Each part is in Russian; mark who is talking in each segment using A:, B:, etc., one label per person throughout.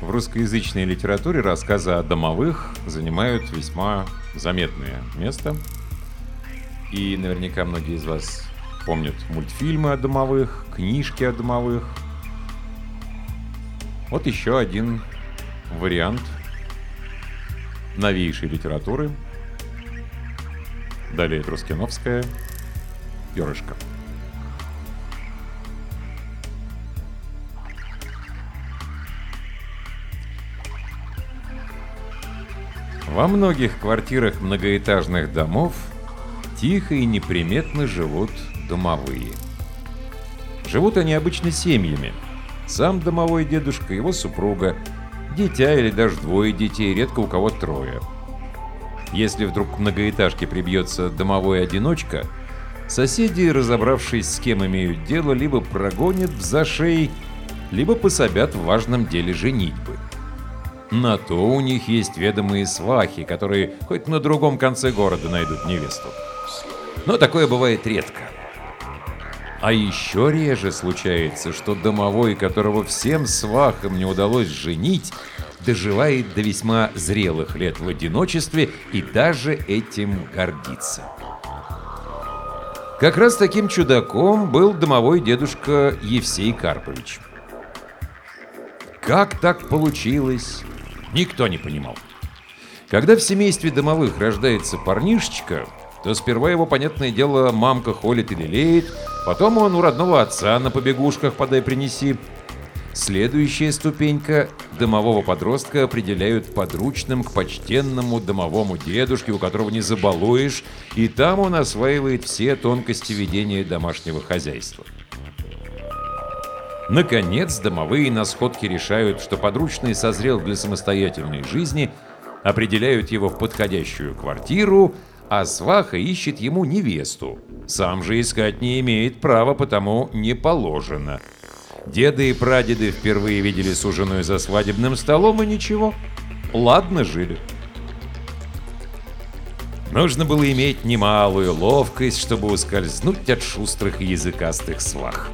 A: в русскоязычной литературе рассказы о домовых занимают весьма заметное место. И наверняка многие из вас помнят мультфильмы о домовых, книжки о домовых. Вот еще один вариант новейшей литературы. Далее Трускиновская «Перышко». Во многих квартирах многоэтажных домов тихо и неприметно живут домовые. Живут они обычно семьями. Сам домовой дедушка, его супруга, дитя или даже двое детей, редко у кого трое. Если вдруг к многоэтажке прибьется домовой одиночка, соседи, разобравшись с кем имеют дело, либо прогонят в зашей, либо пособят в важном деле женитьбы. На то у них есть ведомые свахи, которые хоть на другом конце города найдут невесту. Но такое бывает редко. А еще реже случается, что домовой, которого всем свахам не удалось женить, доживает до весьма зрелых лет в одиночестве и даже этим гордится. Как раз таким чудаком был домовой дедушка Евсей Карпович. Как так получилось, никто не понимал. Когда в семействе домовых рождается парнишечка, то сперва его, понятное дело, мамка холит и лелеет, потом он у родного отца на побегушках подай принеси. Следующая ступенька домового подростка определяют подручным к почтенному домовому дедушке, у которого не забалуешь, и там он осваивает все тонкости ведения домашнего хозяйства. Наконец, домовые на сходке решают, что подручный созрел для самостоятельной жизни, определяют его в подходящую квартиру, а сваха ищет ему невесту. Сам же искать не имеет права, потому не положено. Деды и прадеды впервые видели суженую за свадебным столом и ничего. Ладно жили. Нужно было иметь немалую ловкость, чтобы ускользнуть от шустрых языкастых свах.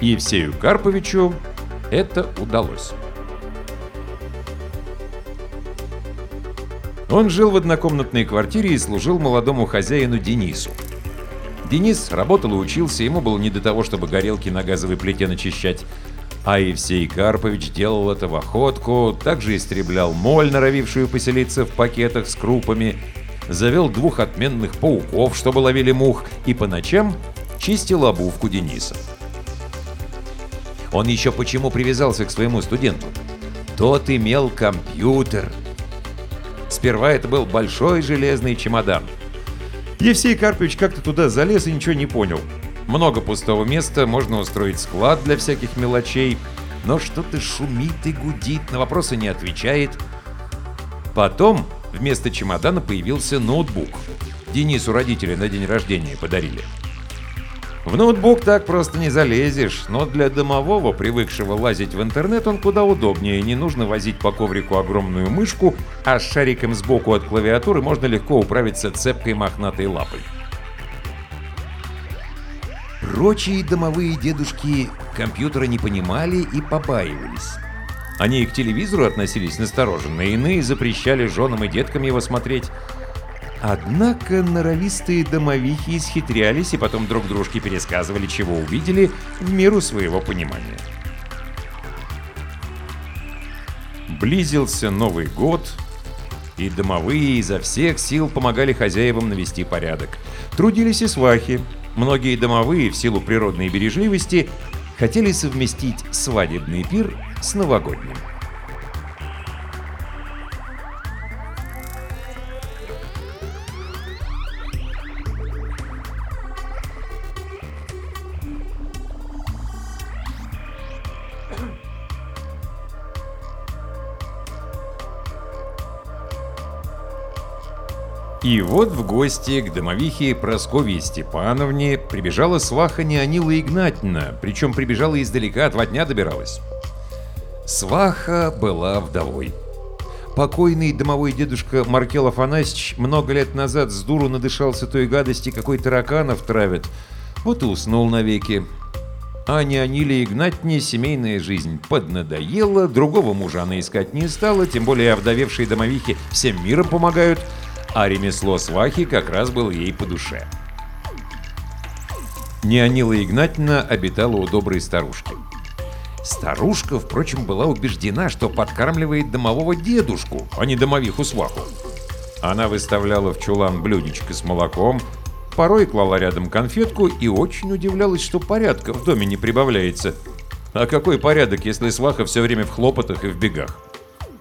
A: Евсею Карповичу это удалось. Он жил в однокомнатной квартире и служил молодому хозяину Денису. Денис работал и учился, ему было не до того, чтобы горелки на газовой плите начищать. А Евсей Карпович делал это в охотку, также истреблял моль, норовившую поселиться в пакетах с крупами, завел двух отменных пауков, чтобы ловили мух, и по ночам чистил обувку Дениса. Он еще почему привязался к своему студенту? Тот имел компьютер. Сперва это был большой железный чемодан. Евсей Карпович как-то туда залез и ничего не понял. Много пустого места, можно устроить склад для всяких мелочей, но что-то шумит и гудит, на вопросы не отвечает. Потом вместо чемодана появился ноутбук. Денису родители на день рождения подарили. В ноутбук так просто не залезешь, но для домового, привыкшего лазить в интернет, он куда удобнее. Не нужно возить по коврику огромную мышку, а с шариком сбоку от клавиатуры можно легко управиться цепкой мохнатой лапой. Прочие домовые дедушки компьютера не понимали и побаивались. Они и к телевизору относились настороженно, иные запрещали женам и деткам его смотреть. Однако норовистые домовихи исхитрялись и потом друг дружке пересказывали, чего увидели, в меру своего понимания. Близился Новый год, и домовые изо всех сил помогали хозяевам навести порядок. Трудились и свахи. Многие домовые, в силу природной бережливости, хотели совместить свадебный пир с новогодним. И вот в гости к домовихе Прасковье Степановне прибежала сваха Неонила Игнатьевна, причем прибежала издалека, два дня добиралась. Сваха была вдовой. Покойный домовой дедушка Маркел Афанасьевич много лет назад с дуру надышался той гадости, какой тараканов травят. Вот и уснул навеки. А Неониле Игнатьне семейная жизнь поднадоела, другого мужа она искать не стала, тем более овдовевшие домовихи всем миром помогают, а ремесло свахи как раз было ей по душе. Неонила Игнатьевна обитала у доброй старушки. Старушка, впрочем, была убеждена, что подкармливает домового дедушку, а не домовиху сваху. Она выставляла в чулан блюдечко с молоком, порой клала рядом конфетку и очень удивлялась, что порядка в доме не прибавляется. А какой порядок, если сваха все время в хлопотах и в бегах?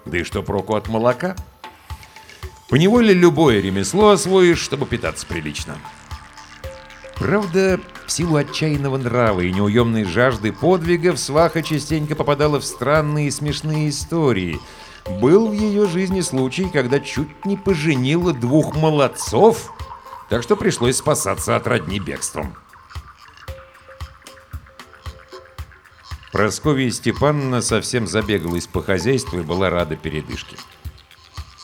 A: Да и что проку от молока? Поневоле любое ремесло освоишь, чтобы питаться прилично. Правда, в силу отчаянного нрава и неуемной жажды подвигов сваха частенько попадала в странные и смешные истории. Был в ее жизни случай, когда чуть не поженила двух молодцов, так что пришлось спасаться от родни бегством. Прасковья Степановна совсем забегалась по хозяйству и была рада передышке.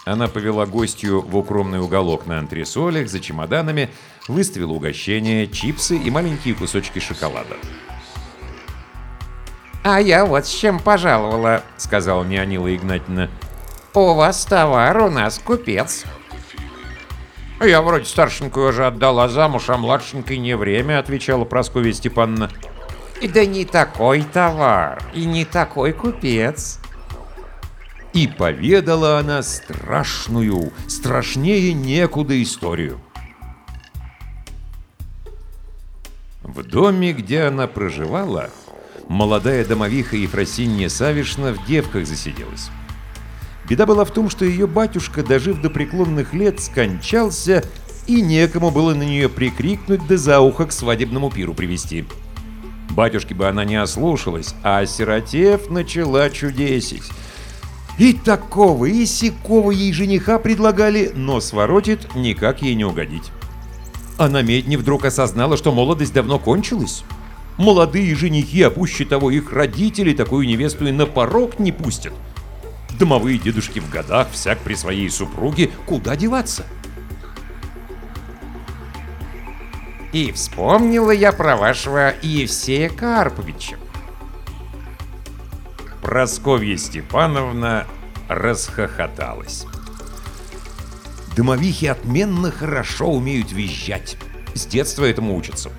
A: Она повела гостью в укромный уголок на антресолях за чемоданами, выставила угощения, чипсы и маленькие кусочки шоколада.
B: «А я вот с чем пожаловала», — сказала Неонила Игнатьевна. «У вас товар, у нас купец».
A: «Я вроде старшенькую уже отдала замуж, а младшенькой не время», — отвечала Прасковья Степановна.
B: «И да не такой товар, и не такой купец».
A: И поведала она страшную, страшнее некуда историю. В доме, где она проживала, молодая домовиха Ефросинья Савишна в девках засиделась. Беда была в том, что ее батюшка, дожив до преклонных лет, скончался, и некому было на нее прикрикнуть да за ухо к свадебному пиру привести. Батюшки бы она не ослушалась, а осиротев начала чудесить. И такого, и сякого ей жениха предлагали, но своротит никак ей не угодить. Она медни вдруг осознала, что молодость давно кончилась. Молодые женихи, а пуще того их родители, такую невесту и на порог не пустят. Домовые дедушки в годах, всяк при своей супруге, куда деваться?
B: И вспомнила я про вашего Евсея Карповича.
A: Просковья Степановна расхохоталась. Домовихи отменно хорошо умеют визжать. С детства этому учатся.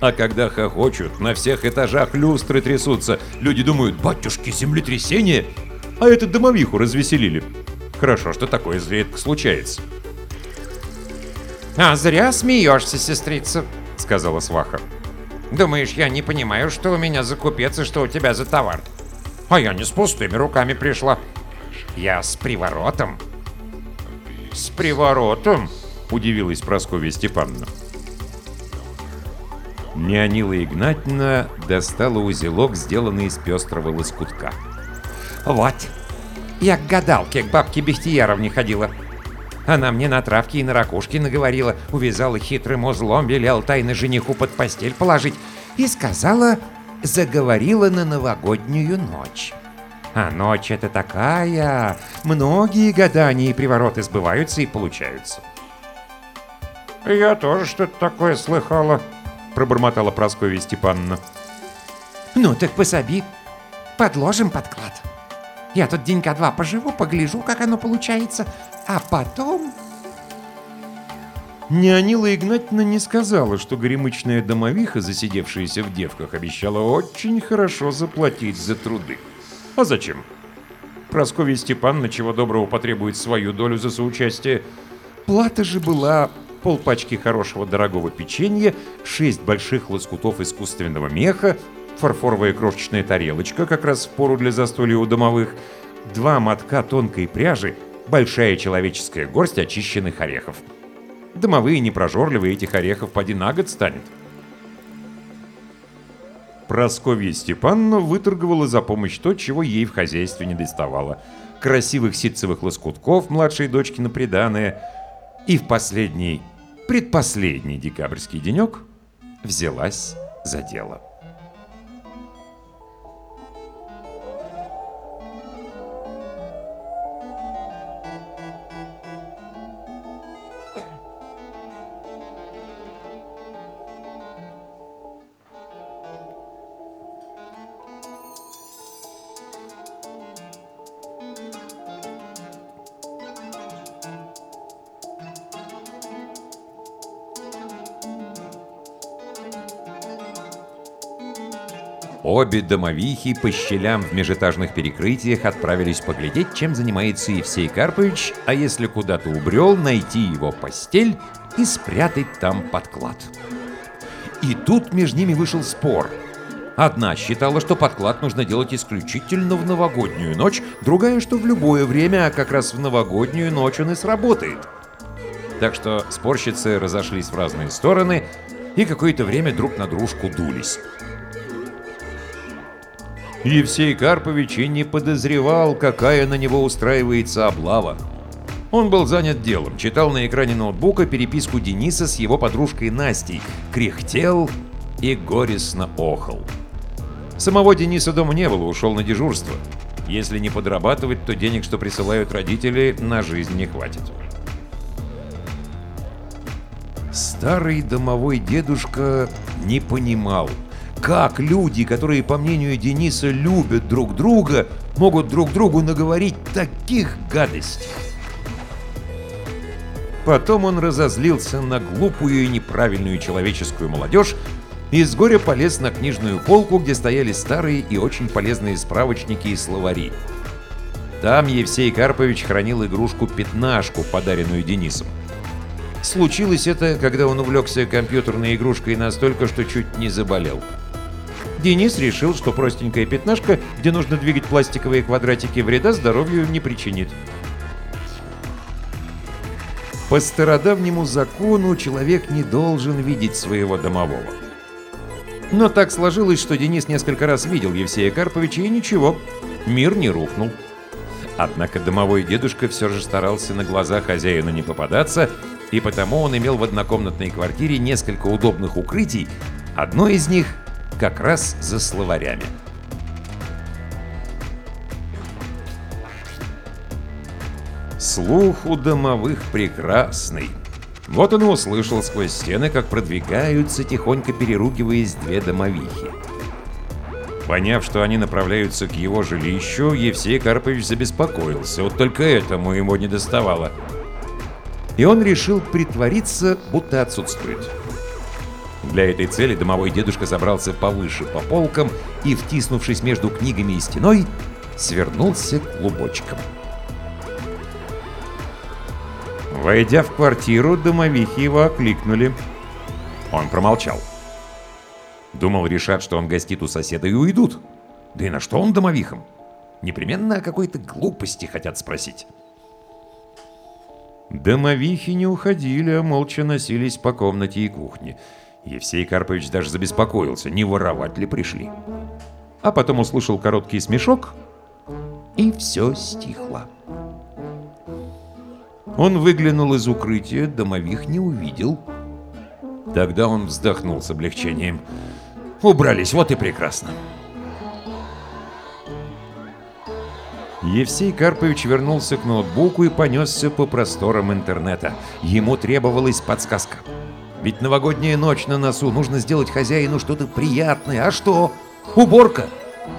A: А когда хохочут, на всех этажах люстры трясутся. Люди думают, батюшки, землетрясение. А это домовиху развеселили. Хорошо, что такое редко случается.
B: «А зря смеешься, сестрица», — сказала сваха. «Думаешь, я не понимаю, что у меня за купец и что у тебя за товар?» А я не с пустыми руками пришла. Я с приворотом.
A: С приворотом? Удивилась Прасковья Степановна. Неонила Игнатьевна достала узелок, сделанный из пестрого лоскутка.
B: «Вот, я к гадалке, к бабке Бехтияровне ходила. Она мне на травки и на ракушки наговорила, увязала хитрым узлом, велела тайно жениху под постель положить и сказала, заговорила на новогоднюю ночь. А ночь это такая, многие гадания и привороты сбываются и получаются.
A: «Я тоже что-то такое слыхала», — пробормотала Прасковья Степановна.
B: «Ну так пособи, подложим подклад. Я тут денька два поживу, погляжу, как оно получается, а потом
A: Неонила Игнатьевна не сказала, что горемычная домовиха, засидевшаяся в девках, обещала очень хорошо заплатить за труды. А зачем? Прасковья Степановна чего доброго потребует свою долю за соучастие. Плата же была полпачки хорошего дорогого печенья, шесть больших лоскутов искусственного меха, фарфоровая крошечная тарелочка, как раз в пору для застолья у домовых, два мотка тонкой пряжи, большая человеческая горсть очищенных орехов. Домовые непрожорливые этих орехов поди на год станет. Просковья Степановна выторговала за помощь то, чего ей в хозяйстве не доставало. Красивых ситцевых лоскутков младшей дочки на приданое. И в последний, предпоследний декабрьский денек взялась за дело. Обе домовихи по щелям в межэтажных перекрытиях отправились поглядеть, чем занимается Евсей Карпович, а если куда-то убрел, найти его постель и спрятать там подклад. И тут между ними вышел спор. Одна считала, что подклад нужно делать исключительно в новогоднюю ночь, другая, что в любое время, а как раз в новогоднюю ночь он и сработает. Так что спорщицы разошлись в разные стороны и какое-то время друг на дружку дулись. Евсей Карпович и не подозревал, какая на него устраивается облава. Он был занят делом, читал на экране ноутбука переписку Дениса с его подружкой Настей, кряхтел и горестно охал. Самого Дениса дома не было, ушел на дежурство. Если не подрабатывать, то денег, что присылают родители, на жизнь не хватит. Старый домовой дедушка не понимал, как люди, которые, по мнению Дениса, любят друг друга, могут друг другу наговорить таких гадостей? Потом он разозлился на глупую и неправильную человеческую молодежь и с горя полез на книжную полку, где стояли старые и очень полезные справочники и словари. Там Евсей Карпович хранил игрушку-пятнашку, подаренную Денисом. Случилось это, когда он увлекся компьютерной игрушкой настолько, что чуть не заболел. Денис решил, что простенькая пятнашка, где нужно двигать пластиковые квадратики, вреда здоровью не причинит. По стародавнему закону человек не должен видеть своего домового. Но так сложилось, что Денис несколько раз видел Евсея Карповича, и ничего, мир не рухнул. Однако домовой дедушка все же старался на глаза хозяину не попадаться, и потому он имел в однокомнатной квартире несколько удобных укрытий, одно из них как раз за словарями. Слух у домовых прекрасный. Вот он и услышал сквозь стены, как продвигаются, тихонько переругиваясь две домовихи. Поняв, что они направляются к его жилищу, Евсей Карпович забеспокоился. Вот только этому ему не доставало. И он решил притвориться, будто отсутствует. Для этой цели домовой дедушка забрался повыше по полкам и, втиснувшись между книгами и стеной, свернулся клубочком. Войдя в квартиру, домовихи его окликнули. Он промолчал. Думал, решат, что он гостит у соседа и уйдут. Да и на что он домовихам? Непременно о какой-то глупости хотят спросить. Домовихи не уходили, а молча носились по комнате и кухне. Евсей Карпович даже забеспокоился, не воровать ли пришли. А потом услышал короткий смешок, и все стихло. Он выглянул из укрытия, домових не увидел. Тогда он вздохнул с облегчением. Убрались, вот и прекрасно. Евсей Карпович вернулся к ноутбуку и понесся по просторам интернета. Ему требовалась подсказка. Ведь новогодняя ночь на носу, нужно сделать хозяину что-то приятное. А что? Уборка!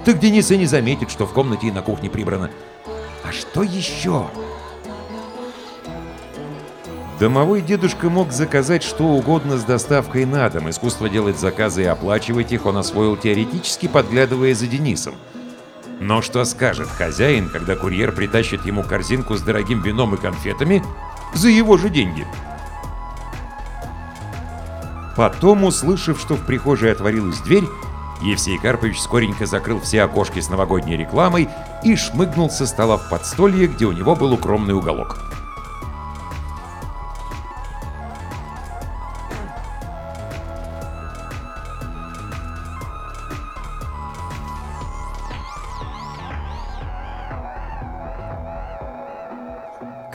A: Так Денис и не заметит, что в комнате и на кухне прибрано. А что еще? Домовой дедушка мог заказать что угодно с доставкой на дом. Искусство делать заказы и оплачивать их он освоил теоретически, подглядывая за Денисом. Но что скажет хозяин, когда курьер притащит ему корзинку с дорогим вином и конфетами за его же деньги? Потом, услышав, что в прихожей отворилась дверь, Евсей Карпович скоренько закрыл все окошки с новогодней рекламой и шмыгнул со стола в подстолье, где у него был укромный уголок.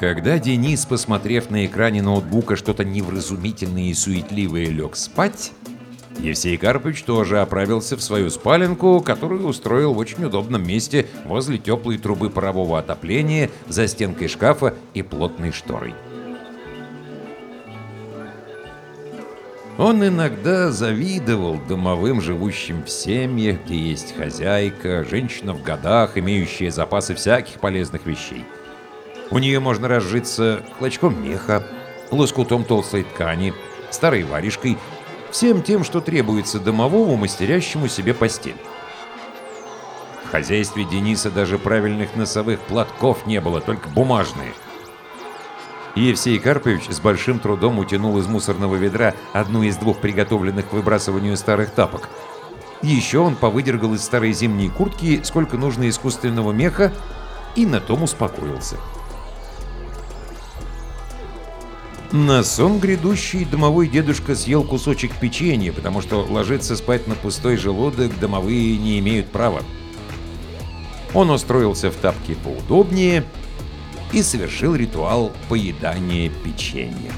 A: Когда Денис, посмотрев на экране ноутбука что-то невразумительное и суетливое, лег спать, Евсей Карпович тоже оправился в свою спаленку, которую устроил в очень удобном месте возле теплой трубы парового отопления, за стенкой шкафа и плотной шторой. Он иногда завидовал домовым, живущим в семьях, где есть хозяйка, женщина в годах, имеющая запасы всяких полезных вещей – у нее можно разжиться клочком меха, лоскутом толстой ткани, старой варежкой, всем тем, что требуется домовому, мастерящему себе постель. В хозяйстве Дениса даже правильных носовых платков не было, только бумажные. Евсей Карпович с большим трудом утянул из мусорного ведра одну из двух приготовленных к выбрасыванию старых тапок. Еще он повыдергал из старой зимней куртки сколько нужно искусственного меха и на том успокоился. На сон грядущий домовой дедушка съел кусочек печенья, потому что ложиться спать на пустой желудок домовые не имеют права. Он устроился в тапке поудобнее и совершил ритуал поедания печенья.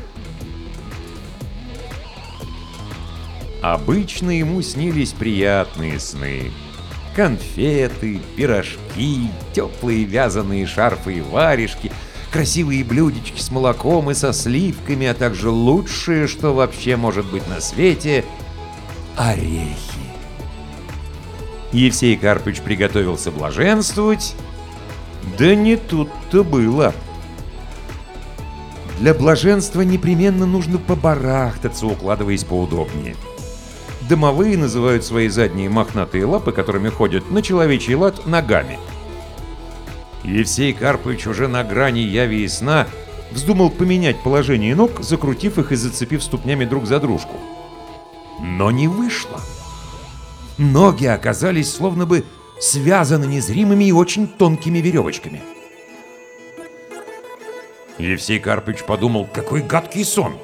A: Обычно ему снились приятные сны. Конфеты, пирожки, теплые вязаные шарфы и варежки, красивые блюдечки с молоком и со сливками, а также лучшее, что вообще может быть на свете — орехи. Евсей Карпыч приготовился блаженствовать. Да не тут-то было. Для блаженства непременно нужно побарахтаться, укладываясь поудобнее. Домовые называют свои задние мохнатые лапы, которыми ходят на человечий лад, ногами. Евсей Карпович уже на грани яви и сна вздумал поменять положение ног, закрутив их и зацепив ступнями друг за дружку. Но не вышло. Ноги оказались словно бы связаны незримыми и очень тонкими веревочками. Евсей Карпыч подумал, какой гадкий сон.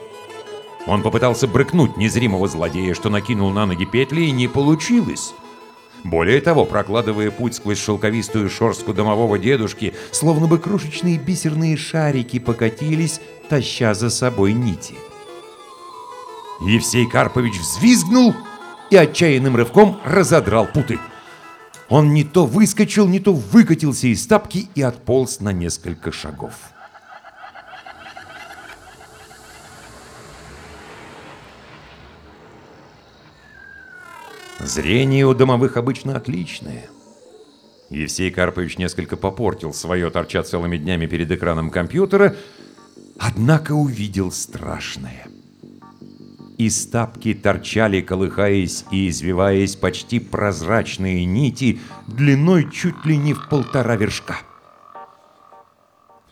A: Он попытался брыкнуть незримого злодея, что накинул на ноги петли, и не получилось. Более того, прокладывая путь сквозь шелковистую шорстку домового дедушки, словно бы крошечные бисерные шарики покатились, таща за собой нити. Евсей Карпович взвизгнул и отчаянным рывком разодрал путы. Он не то выскочил, не то выкатился из тапки и отполз на несколько шагов. Зрение у домовых обычно отличное. Евсей Карпович несколько попортил свое, торча целыми днями перед экраном компьютера, однако увидел страшное. Из тапки торчали, колыхаясь и извиваясь, почти прозрачные нити длиной чуть ли не в полтора вершка.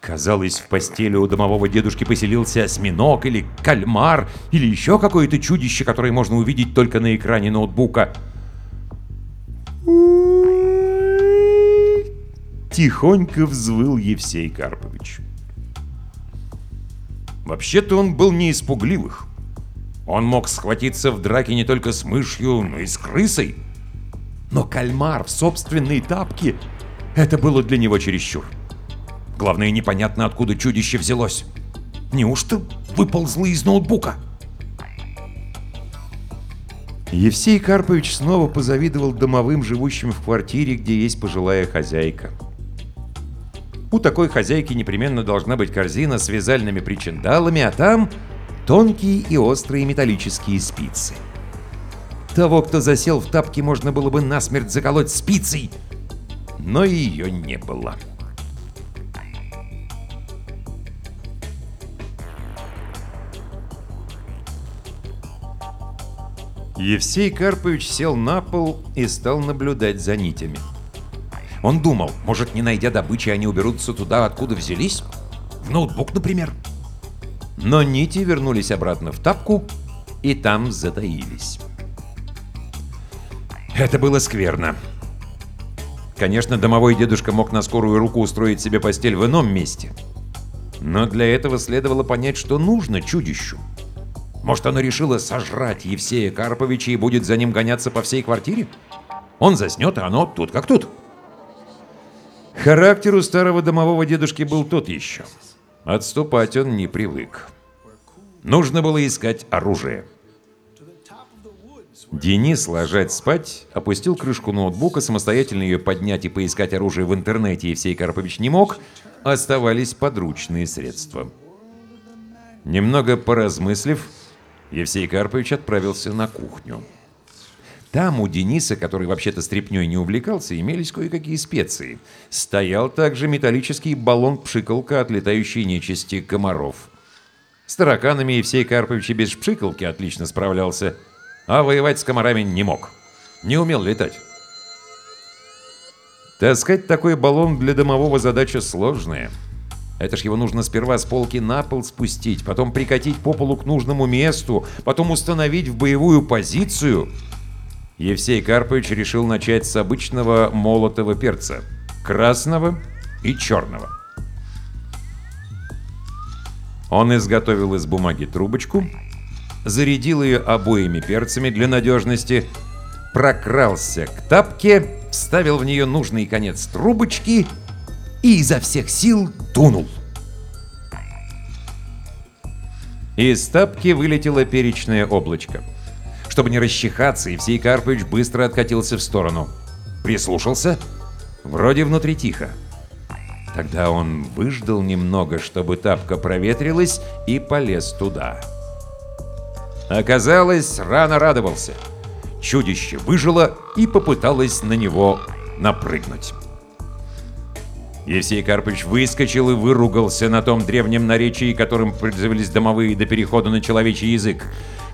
A: Казалось, в постели у домового дедушки поселился осьминог или кальмар, или еще какое-то чудище, которое можно увидеть только на экране ноутбука. Тихонько взвыл Евсей Карпович. Вообще-то он был не испугливых. Он мог схватиться в драке не только с мышью, но и с крысой. Но кальмар в собственной тапке — это было для него чересчур. Главное, непонятно, откуда чудище взялось. Неужто выползло из ноутбука? Евсей Карпович снова позавидовал домовым, живущим в квартире, где есть пожилая хозяйка. У такой хозяйки непременно должна быть корзина с вязальными причиндалами, а там тонкие и острые металлические спицы. Того, кто засел в тапке, можно было бы насмерть заколоть спицей, но ее не было. Евсей Карпович сел на пол и стал наблюдать за нитями. Он думал, может, не найдя добычи, они уберутся туда, откуда взялись? В ноутбук, например. Но нити вернулись обратно в тапку и там затаились. Это было скверно. Конечно, домовой дедушка мог на скорую руку устроить себе постель в ином месте. Но для этого следовало понять, что нужно чудищу. Может, оно решило сожрать Евсея Карповича и будет за ним гоняться по всей квартире? Он заснет, а оно тут как тут. Характер у старого домового дедушки был тот еще. Отступать он не привык. Нужно было искать оружие. Денис, ложать спать, опустил крышку ноутбука, самостоятельно ее поднять и поискать оружие в интернете Евсей Карпович не мог, оставались подручные средства. Немного поразмыслив, Евсей Карпович отправился на кухню. Там у Дениса, который вообще-то стряпнёй не увлекался, имелись кое-какие специи. Стоял также металлический баллон-пшикалка от летающей нечисти комаров. С тараканами Евсей Карпович и без пшикалки отлично справлялся, а воевать с комарами не мог. Не умел летать. Таскать такой баллон для домового задача сложная. Это ж его нужно сперва с полки на пол спустить, потом прикатить по полу к нужному месту, потом установить в боевую позицию. Евсей Карпович решил начать с обычного молотого перца, красного и черного. Он изготовил из бумаги трубочку, зарядил ее обоими перцами для надежности, прокрался к тапке, вставил в нее нужный конец трубочки и изо всех сил дунул. Из тапки вылетело перечное облачко. Чтобы не расчихаться, Евсей Карпович быстро откатился в сторону. Прислушался. Вроде внутри тихо. Тогда он выждал немного, чтобы тапка проветрилась, и полез туда. Оказалось, рано радовался. Чудище выжило и попыталось на него напрыгнуть. Евсей Карпович выскочил и выругался на том древнем наречии, которым пользовались домовые до перехода на человечий язык.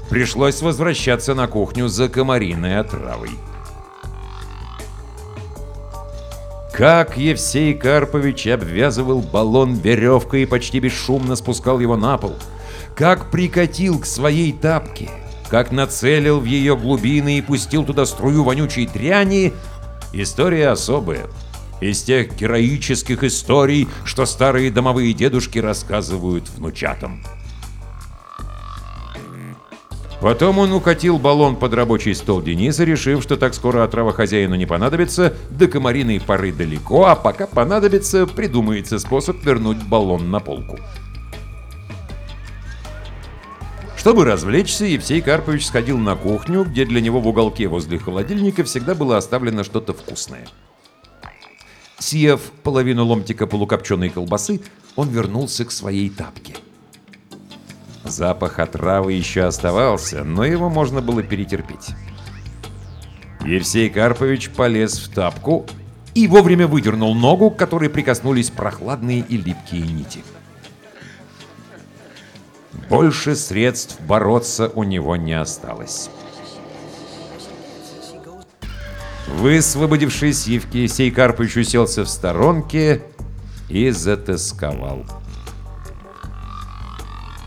A: Пришлось возвращаться на кухню за комариной отравой. Как Евсей Карпович обвязывал баллон веревкой и почти бесшумно спускал его на пол. Как прикатил к своей тапке. Как нацелил в ее глубины и пустил туда струю вонючей дряни. История особая. Из тех героических историй, что старые домовые дедушки рассказывают внучатам. Потом он укатил баллон под рабочий стол Дениса, решив, что так скоро отрава хозяину не понадобится, до комариной поры далеко, а пока понадобится, придумается способ вернуть баллон на полку. Чтобы развлечься, Евсей Карпович сходил на кухню, где для него в уголке возле холодильника всегда было оставлено что-то вкусное. Съев половину ломтика полукопченой колбасы, он вернулся к своей тапке. Запах отравы еще оставался, но его можно было перетерпеть. Евсей Карпович полез в тапку и вовремя выдернул ногу, к которой прикоснулись прохладные и липкие нити. Больше средств бороться у него не осталось. Высвободившись, Евсей Карпович уселся в сторонке и затасковал.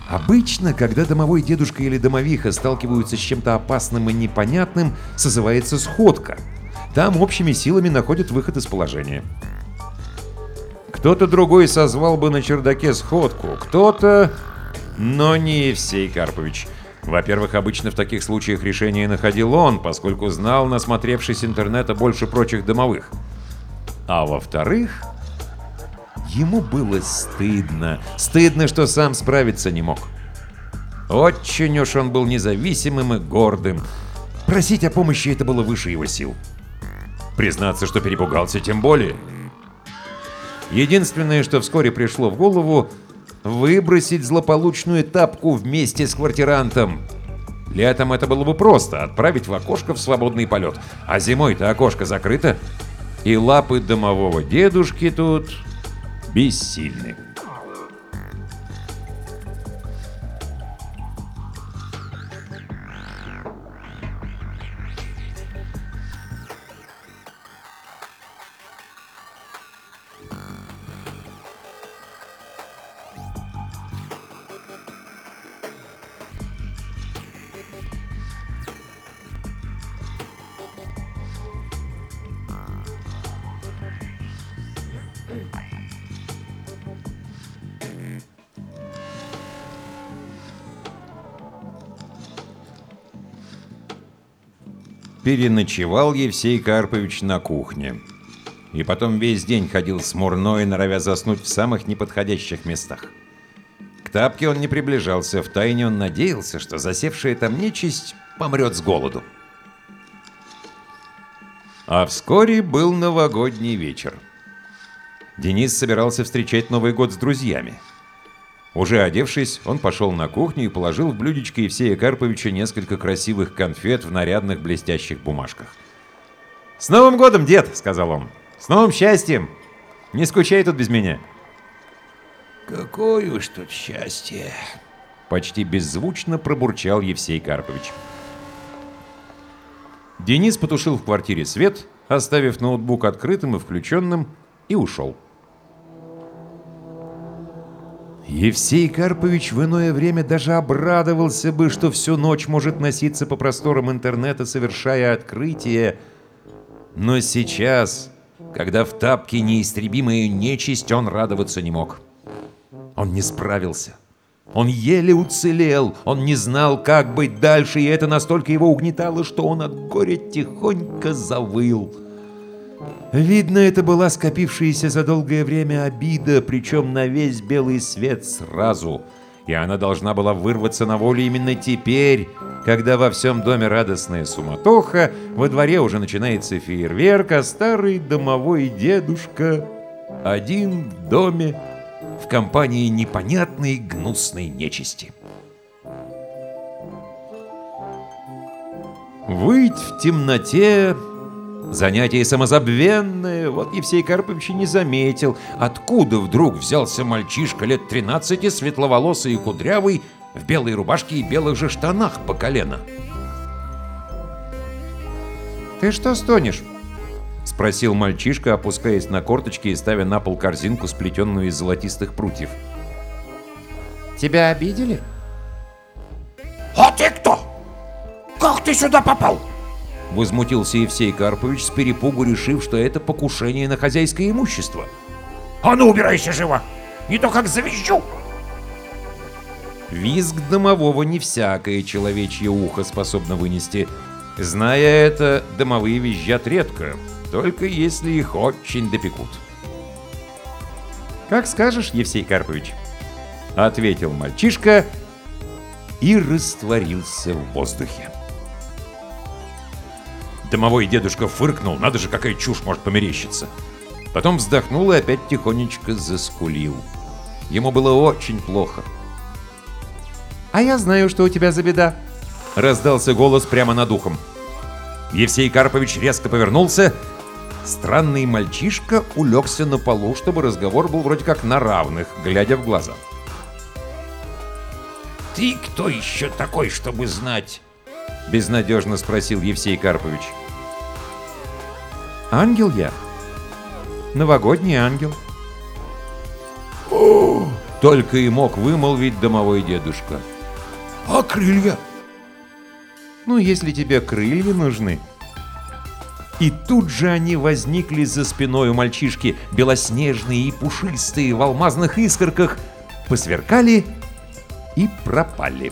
A: Обычно, когда домовой дедушка или домовиха сталкиваются с чем-то опасным и непонятным, созывается сходка. Там общими силами находят выход из положения. Кто-то другой созвал бы на чердаке сходку, кто-то... Но не Евсей Карпович. Во-первых, обычно в таких случаях решение находил он, поскольку знал, насмотревшись интернета, больше прочих домовых. А во-вторых, ему было стыдно. Стыдно, что сам справиться не мог. Очень уж он был независимым и гордым. Просить о помощи это было выше его сил. Признаться, что перепугался, тем более. Единственное, что вскоре пришло в голову, выбросить злополучную тапку вместе с квартирантом. Летом это было бы просто, отправить в окошко в свободный полет. А зимой-то окошко закрыто. И лапы домового дедушки тут бессильны. Переночевал Евсей Карпович на кухне. И потом весь день ходил смурной, норовя заснуть в самых неподходящих местах. К тапке он не приближался, втайне он надеялся, что засевшая там нечисть помрет с голоду. А вскоре был новогодний вечер. Денис собирался встречать Новый год с друзьями. Уже одевшись, он пошел на кухню и положил в блюдечко Евсея Карповича несколько красивых конфет в нарядных блестящих бумажках. «С Новым годом, дед!» — сказал он. «С новым счастьем! Не скучай тут без меня!»
C: «Какое уж тут счастье!»
A: Почти беззвучно пробурчал Евсей Карпович. Денис потушил в квартире свет оставив ноутбук открытым и включенным, и ушел. Евсей Карпович в иное время даже обрадовался бы, что всю ночь может носиться по просторам интернета, совершая открытие. Но сейчас, когда в тапке неистребимая нечисть, он радоваться не мог. Он не справился. Он еле уцелел, он не знал, как быть дальше, и это настолько его угнетало, что он от горя тихонько завыл. Видно, это была скопившаяся за долгое время обида, причем на весь белый свет сразу. И она должна была вырваться на волю именно теперь, когда во всем доме радостная суматоха, во дворе уже начинается фейерверк, а старый домовой дедушка один в доме в компании непонятной гнусной нечисти. Выть в темноте Занятие самозабвенное, вот Евсей Карпович и не заметил, откуда вдруг взялся мальчишка лет 13, светловолосый и кудрявый, в белой рубашке и белых же штанах по колено.
B: «Ты что стонешь?»
A: — спросил мальчишка, опускаясь на корточки и ставя на пол корзинку, сплетенную из золотистых прутьев.
B: «Тебя обидели?»
C: «А ты кто? Как ты сюда попал?»
A: Возмутился Евсей Карпович с перепугу, решив, что это покушение на хозяйское имущество.
C: «А ну, убирайся живо! Не то как завищу!»
A: Визг домового не всякое человечье ухо способно вынести. Зная это, домовые визжат редко, только если их очень допекут.
B: «Как скажешь, Евсей Карпович», —
A: ответил мальчишка и растворился в воздухе. Домовой дедушка фыркнул, надо же, какая чушь может померещиться. Потом вздохнул и опять тихонечко заскулил. Ему было очень плохо.
B: «А я знаю, что у тебя за беда», —
A: раздался голос прямо над ухом. Евсей Карпович резко повернулся. Странный мальчишка улегся на полу, чтобы разговор был вроде как на равных, глядя в глаза.
C: «Ты кто еще такой, чтобы знать?»
A: — безнадежно спросил Евсей Карпович.
B: «Ангел я. Новогодний ангел».
A: О, только и мог вымолвить домовой дедушка.
C: «А крылья?»
B: «Ну, если тебе крылья нужны».
A: И тут же они возникли за спиной у мальчишки, белоснежные и пушистые в алмазных искорках, посверкали и пропали.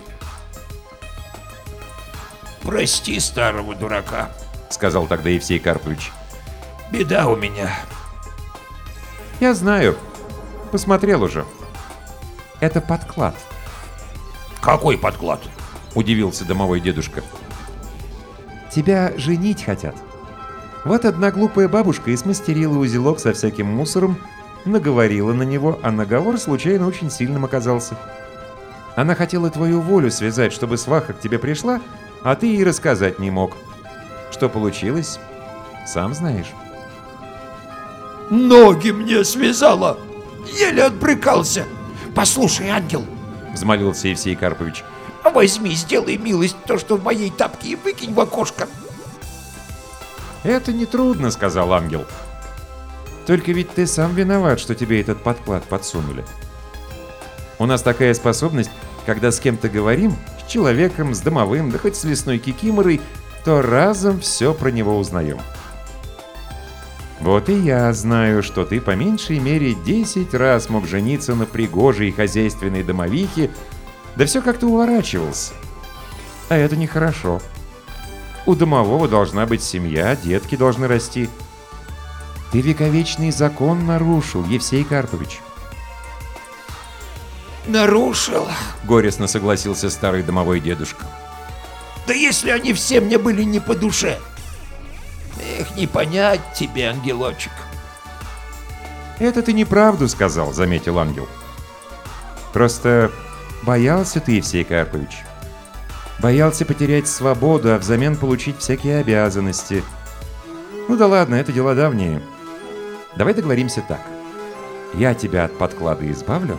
C: «Прости старого дурака», —
A: сказал тогда Евсей Карпович.
C: «Беда у меня».
B: «Я знаю. Посмотрел уже. Это подклад».
C: «Какой подклад?»
A: — удивился домовой дедушка.
B: «Тебя женить хотят. Вот одна глупая бабушка и смастерила узелок со всяким мусором, наговорила на него, а наговор случайно очень сильным оказался. Она хотела твою волю связать, чтобы сваха к тебе пришла, а ты ей рассказать не мог. Что получилось, сам знаешь.
C: «Ноги мне связала! Еле отбрыкался! Послушай, ангел!»
A: — взмолился Евсей Карпович.
C: «Возьми, сделай милость то, что в моей тапке, и выкинь в окошко!»
B: «Это нетрудно», — сказал ангел. «Только ведь ты сам виноват, что тебе этот подклад подсунули. У нас такая способность, когда с кем-то говорим, с человеком, с домовым, да хоть с лесной кикиморой, то разом все про него узнаем. Вот и я знаю, что ты по меньшей мере 10 раз мог жениться на пригожей хозяйственной домовихе, да все как-то уворачивался. А это нехорошо. У домового должна быть семья, детки должны расти. Ты вековечный закон нарушил, Евсей Карпович.
C: «Нарушил?»
A: — горестно согласился старый домовой дедушка.
C: «Да если они все мне были не по душе!» «Эх, не понять тебе, ангелочек!»
B: «Это ты неправду сказал», — заметил ангел. «Просто боялся ты, Евсей Карпович. Боялся потерять свободу, а взамен получить всякие обязанности. Ну да ладно, это дела давние. Давай договоримся так. Я тебя от подклада избавлю,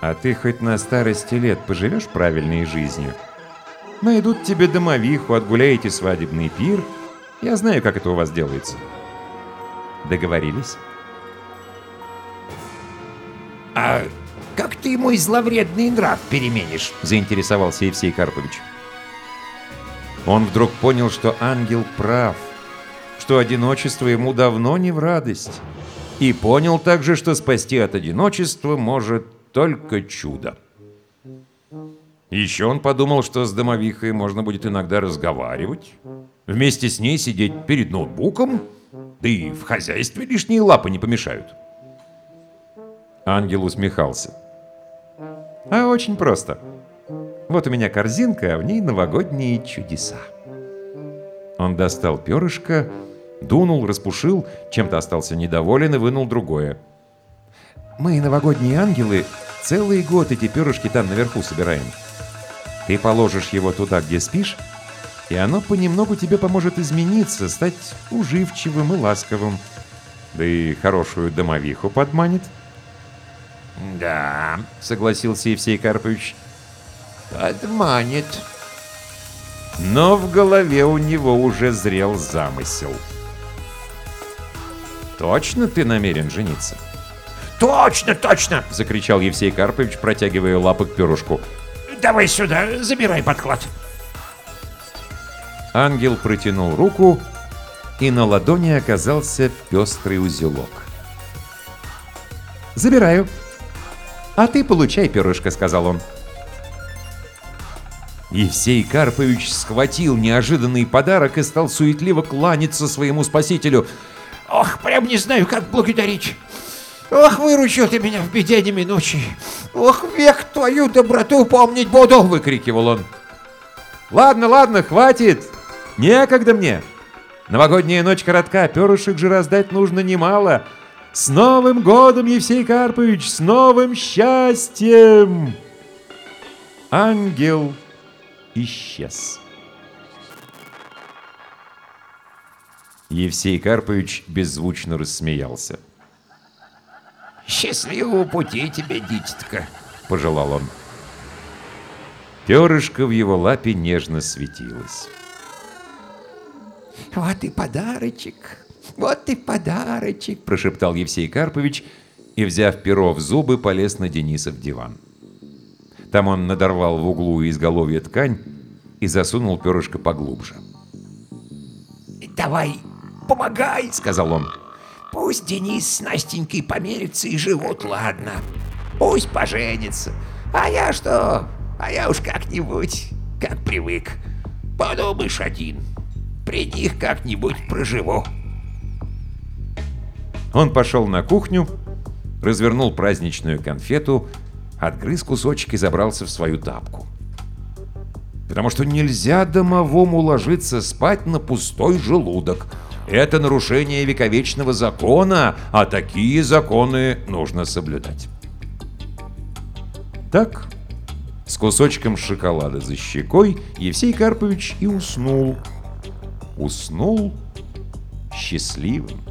B: а ты хоть на старости лет поживешь правильной жизнью. Найдут тебе домовиху, отгуляете свадебный пир,
A: Я знаю, как это у вас делается. Договорились?
C: А как ты мой зловредный нрав переменишь?
A: Заинтересовался Евсей Карпович. Он вдруг понял, что ангел прав, что одиночество ему давно не в радость. И понял также, что спасти от одиночества может только чудо. Еще он подумал, что с домовихой можно будет иногда разговаривать, вместе с ней сидеть перед ноутбуком, да и в хозяйстве лишние лапы не помешают. Ангел усмехался. А очень просто. Вот у меня корзинка, а в ней новогодние чудеса. Он достал перышко, дунул, распушил, чем-то остался недоволен и вынул другое. Мы, новогодние ангелы, целый год эти перышки там наверху собираем. Ты положишь его туда, где спишь, и оно понемногу тебе поможет измениться, стать уживчивым и ласковым. Да и хорошую домовиху подманит.
C: Да,
A: Согласился Евсей Карпович.
C: подманит.
A: Но в голове у него уже зрел замысел. «Точно ты намерен жениться?»
C: Точно, точно!
A: — закричал Евсей Карпович, протягивая лапы к перышку.
C: Давай сюда, забирай подклад.
A: Ангел протянул руку, и на ладони оказался пестрый узелок. «Забираю. А ты получай перышко», — сказал он. Евсей Карпович схватил неожиданный подарок и стал суетливо кланяться своему спасителю.
C: Ох, прям не знаю, как благодарить. Ох, выручил ты меня в беде неминучей. Ох, век твою доброту помнить буду.
A: выкрикивал он. «Ладно, ладно, хватит! Некогда мне! Новогодняя ночь коротка, перышек же раздать нужно немало. С Новым годом, Евсей Карпович! С новым счастьем!» Ангел исчез. Евсей Карпович беззвучно рассмеялся.
C: Счастливого пути тебе, дитятка.
A: — пожелал он. Перышко в его лапе нежно светилось.
C: Вот и подарочек. Вот и подарочек.
A: Прошептал Евсей Карпович и, взяв перо в зубы, полез на Денисов диван. Там он надорвал в углу изголовья ткань и засунул перышко поглубже.
C: Давай, помогай,
A: Сказал он.
C: Пусть Денис с Настенькой помирятся и живут, ладно. Пусть поженятся. А я что? А я уж как-нибудь, как привык. Подумаешь один. При них как-нибудь проживу.
A: Он пошел на кухню, развернул праздничную конфету, отгрыз кусочек и забрался в свою тапку. Потому что нельзя домовому ложиться спать на пустой желудок. Это нарушение вековечного закона, а такие законы нужно соблюдать. Так, с кусочком шоколада за щекой, Евсей Карпович и уснул. Уснул счастливым.